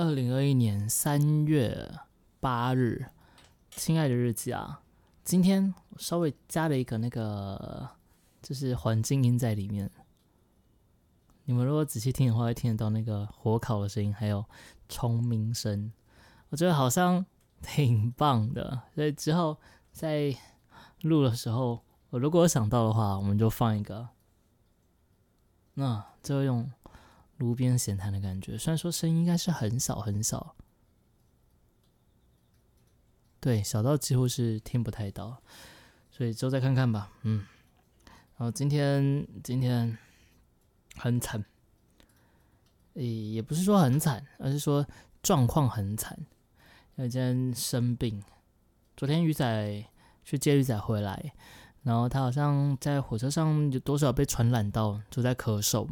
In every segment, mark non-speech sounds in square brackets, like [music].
二零二一年三月八日，亲爱的日记啊，今天稍微加了一个那个，就是环境音在里面。你们如果仔细听的话，会听得到那个火烤的声音，还有虫鸣声。我觉得好像挺棒的，所以之后在录的时候，我如果想到的话，我们就放一个。那就用炉边闲谈的感觉，虽然说声音应该是很小很小，对，小到几乎是听不太到，所以之后再看看吧。嗯，然后今天今天很惨，诶，也不是说很惨，而是说状况很惨，因为今天生病。昨天鱼仔去接鱼仔回来。然后他好像在火车上有多少被传染到，就在咳嗽。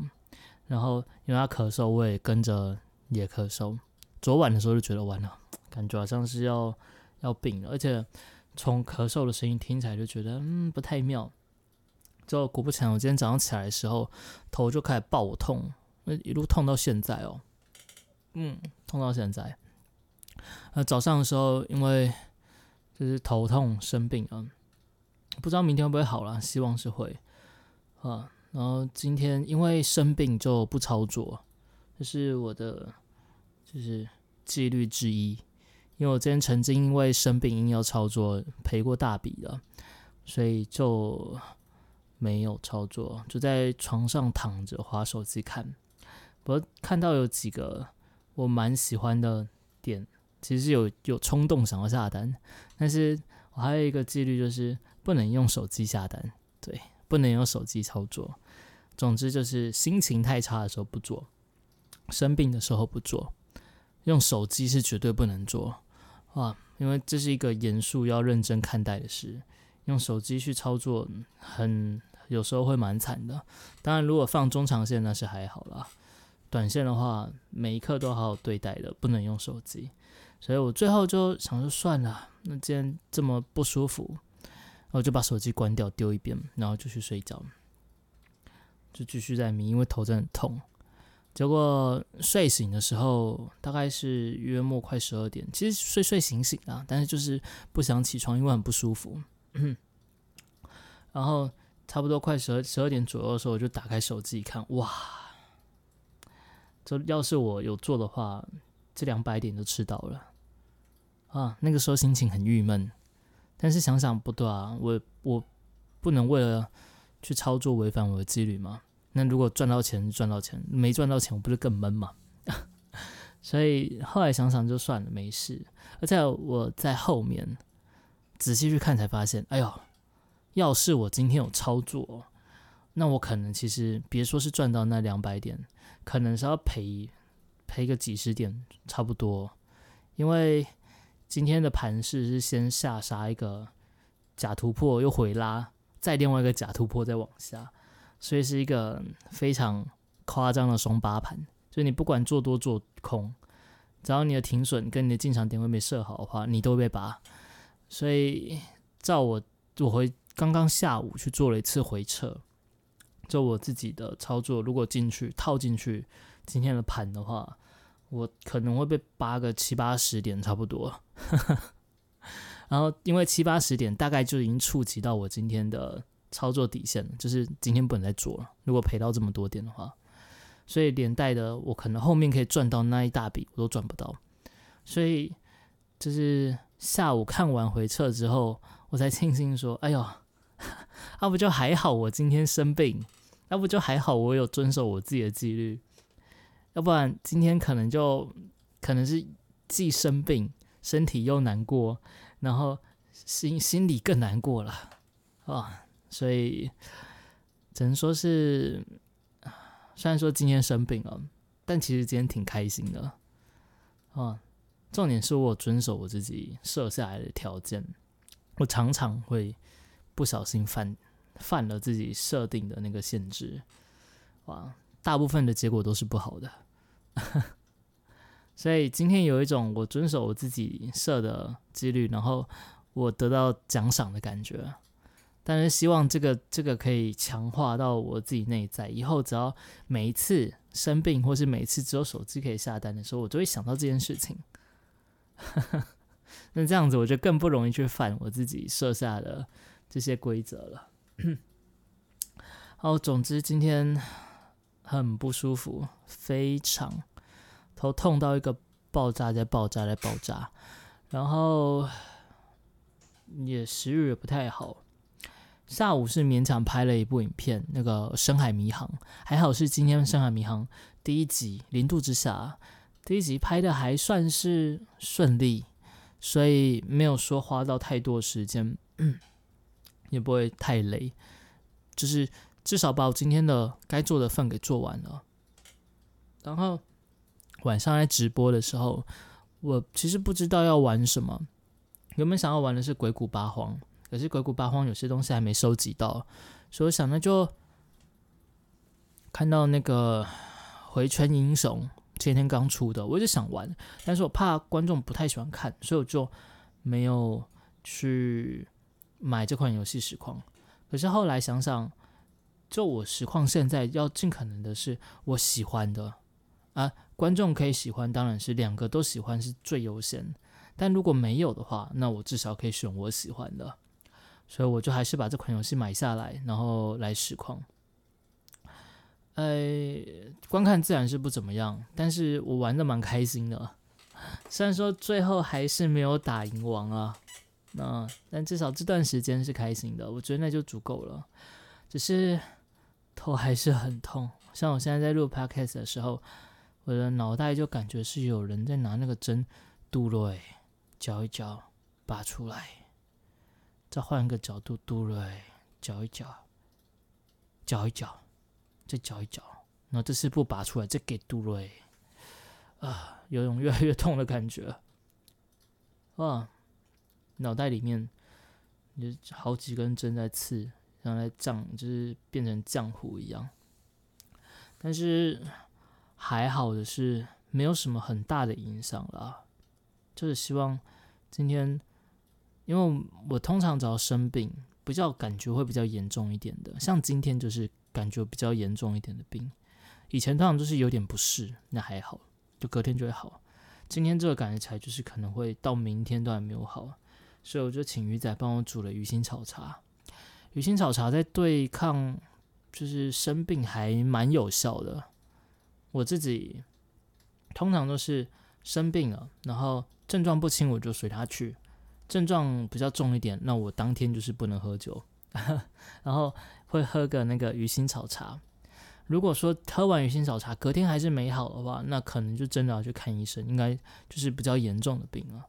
然后因为他咳嗽，我也跟着也咳嗽。昨晚的时候就觉得完了，感觉好像是要要病了，而且从咳嗽的声音听起来就觉得嗯不太妙。就果不其然，我今天早上起来的时候头就开始爆痛，那一路痛到现在哦，嗯，痛到现在。呃，早上的时候因为就是头痛生病啊。不知道明天会不会好了，希望是会啊。然后今天因为生病就不操作，这是我的就是纪律之一。因为我之前曾经因为生病硬要操作赔过大笔的，所以就没有操作，就在床上躺着划手机看。我看到有几个我蛮喜欢的点，其实有有冲动想要下单，但是我还有一个纪律就是。不能用手机下单，对，不能用手机操作。总之就是心情太差的时候不做，生病的时候不做，用手机是绝对不能做啊，因为这是一个严肃要认真看待的事。用手机去操作，很有时候会蛮惨的。当然，如果放中长线那是还好啦，短线的话每一刻都好好对待的，不能用手机。所以我最后就想说算了，那既然这么不舒服。然后就把手机关掉，丢一边，然后就去睡觉，就继续在迷，因为头真的很痛。结果睡醒的时候大概是约莫快十二点，其实睡睡醒醒啊，但是就是不想起床，因为很不舒服。然后差不多快十二十二点左右的时候，我就打开手机一看，哇！这要是我有做的话，这两百点就吃到了啊！那个时候心情很郁闷。但是想想不对啊，我我不能为了去操作违反我的纪律吗？那如果赚到钱赚到钱，没赚到钱我不是更闷吗？[laughs] 所以后来想想就算了，没事。而且我在后面仔细去看才发现，哎呦，要是我今天有操作，那我可能其实别说是赚到那两百点，可能是要赔赔个几十点差不多，因为。今天的盘势是先下杀一个假突破，又回拉，再另外一个假突破再往下，所以是一个非常夸张的双八盘。就你不管做多做空，只要你的停损跟你的进场点位没设好的话，你都会被拔。所以照我我回刚刚下午去做了一次回撤，就我自己的操作，如果进去套进去今天的盘的话。我可能会被扒个七八十点差不多，然后因为七八十点大概就已经触及到我今天的操作底线了，就是今天不能再做了。如果赔到这么多点的话，所以连带的我可能后面可以赚到那一大笔我都赚不到，所以就是下午看完回撤之后，我才庆幸说：“哎呦，要 [laughs] 不就还好我今天生病，要不就还好我有遵守我自己的纪律。”要不然今天可能就可能是既生病，身体又难过，然后心心里更难过了啊！所以只能说是，虽然说今天生病了，但其实今天挺开心的啊。重点是我遵守我自己设下来的条件，我常常会不小心犯犯了自己设定的那个限制，哇，大部分的结果都是不好的。[laughs] 所以今天有一种我遵守我自己设的几率，然后我得到奖赏的感觉。但是希望这个这个可以强化到我自己内在，以后只要每一次生病，或是每次只有手机可以下单的时候，我就会想到这件事情。那这样子，我就更不容易去犯我自己设下的这些规则了。[coughs] 好，总之今天很不舒服，非常头痛到一个爆炸，在爆炸，在爆炸，然后也食欲也不太好。下午是勉强拍了一部影片，那个《深海迷航》，还好是今天《深海迷航》第一集《零度之下》第一集拍的还算是顺利。所以没有说花到太多时间，[clears throat] 也不会太累，就是至少把我今天的该做的份给做完了。然后晚上在直播的时候，我其实不知道要玩什么，原本想要玩的是鬼谷八荒，可是鬼谷八荒有些东西还没收集到，所以我想那就看到那个回春英雄。前天刚出的，我一直想玩，但是我怕观众不太喜欢看，所以我就没有去买这款游戏实况。可是后来想想，就我实况现在要尽可能的是我喜欢的啊，观众可以喜欢，当然是两个都喜欢是最优先。但如果没有的话，那我至少可以选我喜欢的，所以我就还是把这款游戏买下来，然后来实况。呃，观看自然是不怎么样，但是我玩的蛮开心的。虽然说最后还是没有打赢王啊，那但至少这段时间是开心的，我觉得那就足够了。只是头还是很痛，像我现在在录 podcast 的时候，我的脑袋就感觉是有人在拿那个针嘟了，搅一搅，拔出来，再换一个角度嘟了，搅一搅，搅一搅。再搅一搅，然后这次不拔出来，再给杜瑞啊，有种越来越痛的感觉啊！脑袋里面有好几根针在刺，像在胀，就是变成浆糊一样。但是还好的是，没有什么很大的影响了。就是希望今天，因为我通常只要生病，比较感觉会比较严重一点的，像今天就是。感觉比较严重一点的病，以前通常都是有点不适，那还好，就隔天就会好。今天这个感觉起来就是可能会到明天都还没有好，所以我就请鱼仔帮我煮了鱼腥草茶。鱼腥草茶在对抗就是生病还蛮有效的。我自己通常都是生病了，然后症状不轻我就随他去，症状比较重一点，那我当天就是不能喝酒，[laughs] 然后。会喝个那个鱼腥草茶。如果说喝完鱼腥草茶隔天还是没好的话，那可能就真的要去看医生，应该就是比较严重的病了。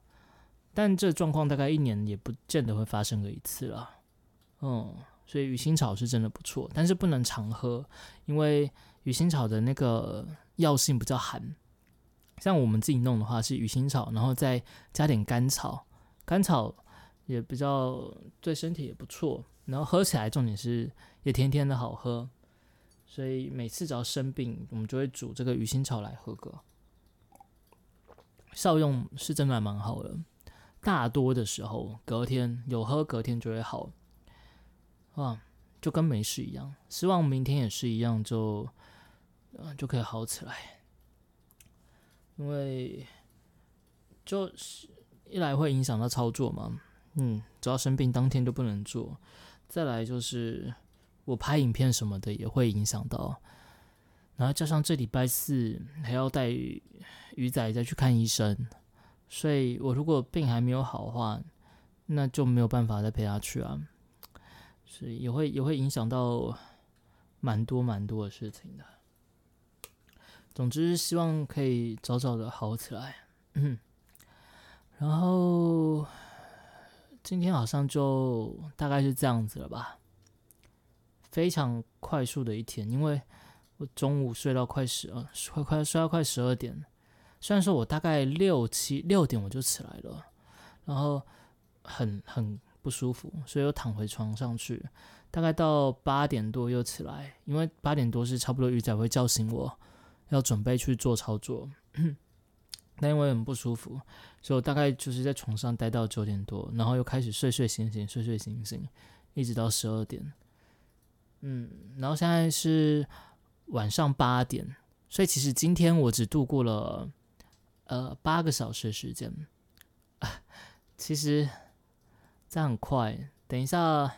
但这状况大概一年也不见得会发生个一次了。嗯，所以鱼腥草是真的不错，但是不能常喝，因为鱼腥草的那个药性比较寒。像我们自己弄的话是鱼腥草，然后再加点甘草，甘草也比较对身体也不错。然后喝起来重点是。也甜甜的好喝，所以每次只要生病，我们就会煮这个鱼腥草来喝个。效用是真的蛮好的，大多的时候隔天有喝，隔天就会好，啊，就跟没事一样。希望明天也是一样，就嗯就可以好起来。因为就是一来会影响到操作嘛，嗯，只要生病当天就不能做。再来就是。我拍影片什么的也会影响到，然后加上这礼拜四还要带鱼仔再去看医生，所以我如果病还没有好的话，那就没有办法再陪他去啊，是也会也会影响到蛮多蛮多的事情的。总之，希望可以早早的好起来。嗯，然后今天好像就大概是这样子了吧。非常快速的一天，因为我中午睡到快十二，快快睡到快十二点。虽然说我大概六七六点我就起来了，然后很很不舒服，所以又躺回床上去。大概到八点多又起来，因为八点多是差不多鱼仔会叫醒我，要准备去做操作。[clears throat] 但因为很不舒服，所以我大概就是在床上待到九点多，然后又开始睡睡醒醒，睡睡醒醒。一直到十二点。嗯，然后现在是晚上八点，所以其实今天我只度过了呃八个小时的时间。[laughs] 其实这样很快，等一下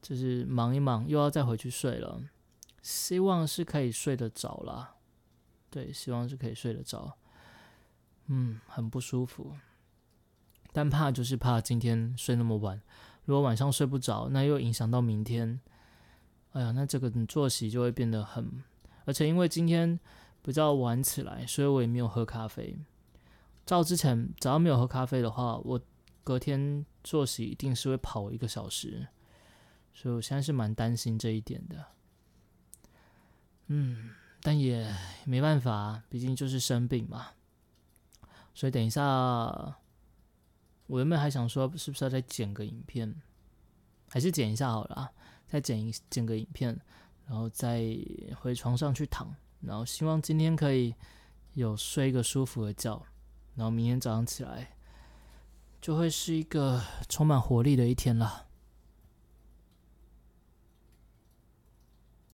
就是忙一忙，又要再回去睡了。希望是可以睡得着啦，对，希望是可以睡得着。嗯，很不舒服，但怕就是怕今天睡那么晚，如果晚上睡不着，那又影响到明天。哎呀，那这个作息就会变得很，而且因为今天比较晚起来，所以我也没有喝咖啡。照之前，只要没有喝咖啡的话，我隔天作息一定是会跑一个小时，所以我现在是蛮担心这一点的。嗯，但也没办法，毕竟就是生病嘛。所以等一下，我原本还想说，是不是要再剪个影片，还是剪一下好了，再剪一剪个影片，然后再回床上去躺，然后希望今天可以有睡一个舒服的觉。然后明天早上起来，就会是一个充满活力的一天了。